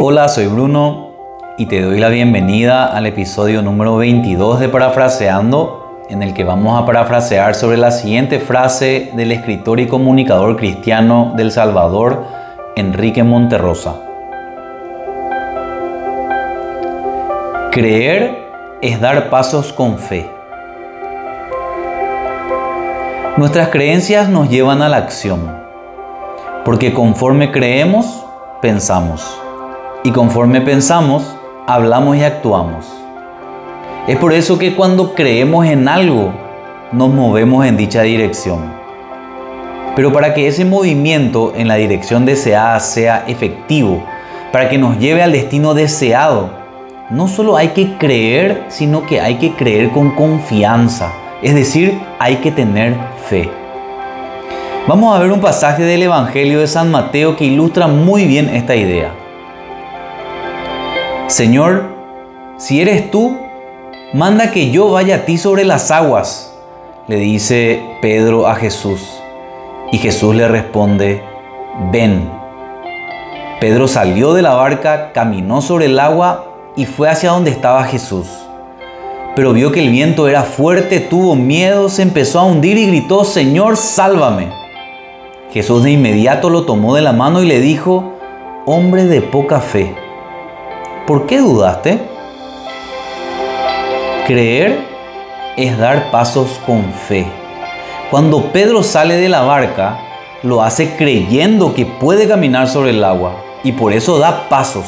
Hola, soy Bruno y te doy la bienvenida al episodio número 22 de Parafraseando, en el que vamos a parafrasear sobre la siguiente frase del escritor y comunicador cristiano del Salvador, Enrique Monterrosa. Creer es dar pasos con fe. Nuestras creencias nos llevan a la acción, porque conforme creemos, pensamos y conforme pensamos, hablamos y actuamos. Es por eso que cuando creemos en algo, nos movemos en dicha dirección. Pero para que ese movimiento en la dirección deseada sea efectivo, para que nos lleve al destino deseado, no solo hay que creer, sino que hay que creer con confianza. Es decir, hay que tener fe. Vamos a ver un pasaje del Evangelio de San Mateo que ilustra muy bien esta idea. Señor, si eres tú, manda que yo vaya a ti sobre las aguas, le dice Pedro a Jesús. Y Jesús le responde, ven. Pedro salió de la barca, caminó sobre el agua y fue hacia donde estaba Jesús. Pero vio que el viento era fuerte, tuvo miedo, se empezó a hundir y gritó, Señor, sálvame. Jesús de inmediato lo tomó de la mano y le dijo, hombre de poca fe ¿Por qué dudaste? Creer es dar pasos con fe. Cuando Pedro sale de la barca, lo hace creyendo que puede caminar sobre el agua y por eso da pasos.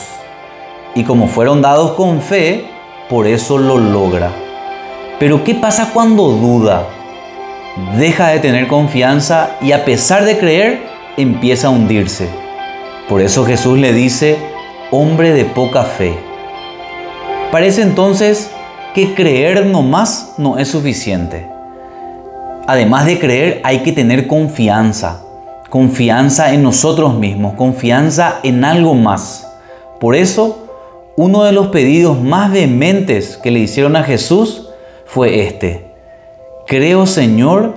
Y como fueron dados con fe, por eso lo logra. Pero ¿qué pasa cuando duda? Deja de tener confianza y a pesar de creer, empieza a hundirse. Por eso Jesús le dice, hombre de poca fe. Parece entonces que creer nomás no es suficiente. Además de creer hay que tener confianza, confianza en nosotros mismos, confianza en algo más. Por eso, uno de los pedidos más vehementes que le hicieron a Jesús fue este. Creo Señor,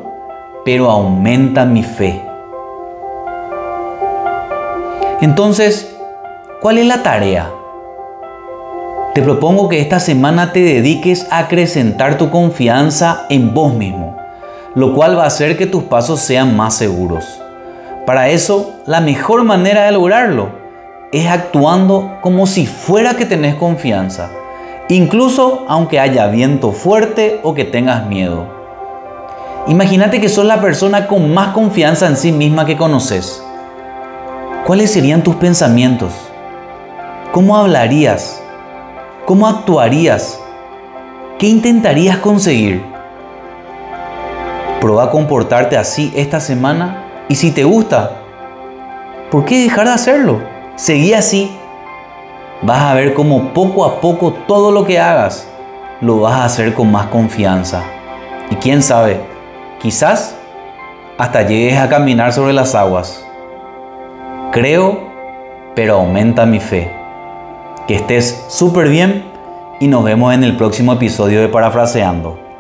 pero aumenta mi fe. Entonces, ¿Cuál es la tarea? Te propongo que esta semana te dediques a acrecentar tu confianza en vos mismo, lo cual va a hacer que tus pasos sean más seguros. Para eso, la mejor manera de lograrlo es actuando como si fuera que tenés confianza, incluso aunque haya viento fuerte o que tengas miedo. Imagínate que sos la persona con más confianza en sí misma que conoces. ¿Cuáles serían tus pensamientos? ¿Cómo hablarías? ¿Cómo actuarías? ¿Qué intentarías conseguir? Proba a comportarte así esta semana y si te gusta, ¿por qué dejar de hacerlo? Seguí así. Vas a ver cómo poco a poco todo lo que hagas lo vas a hacer con más confianza. Y quién sabe, quizás hasta llegues a caminar sobre las aguas. Creo, pero aumenta mi fe. Que estés súper bien y nos vemos en el próximo episodio de Parafraseando.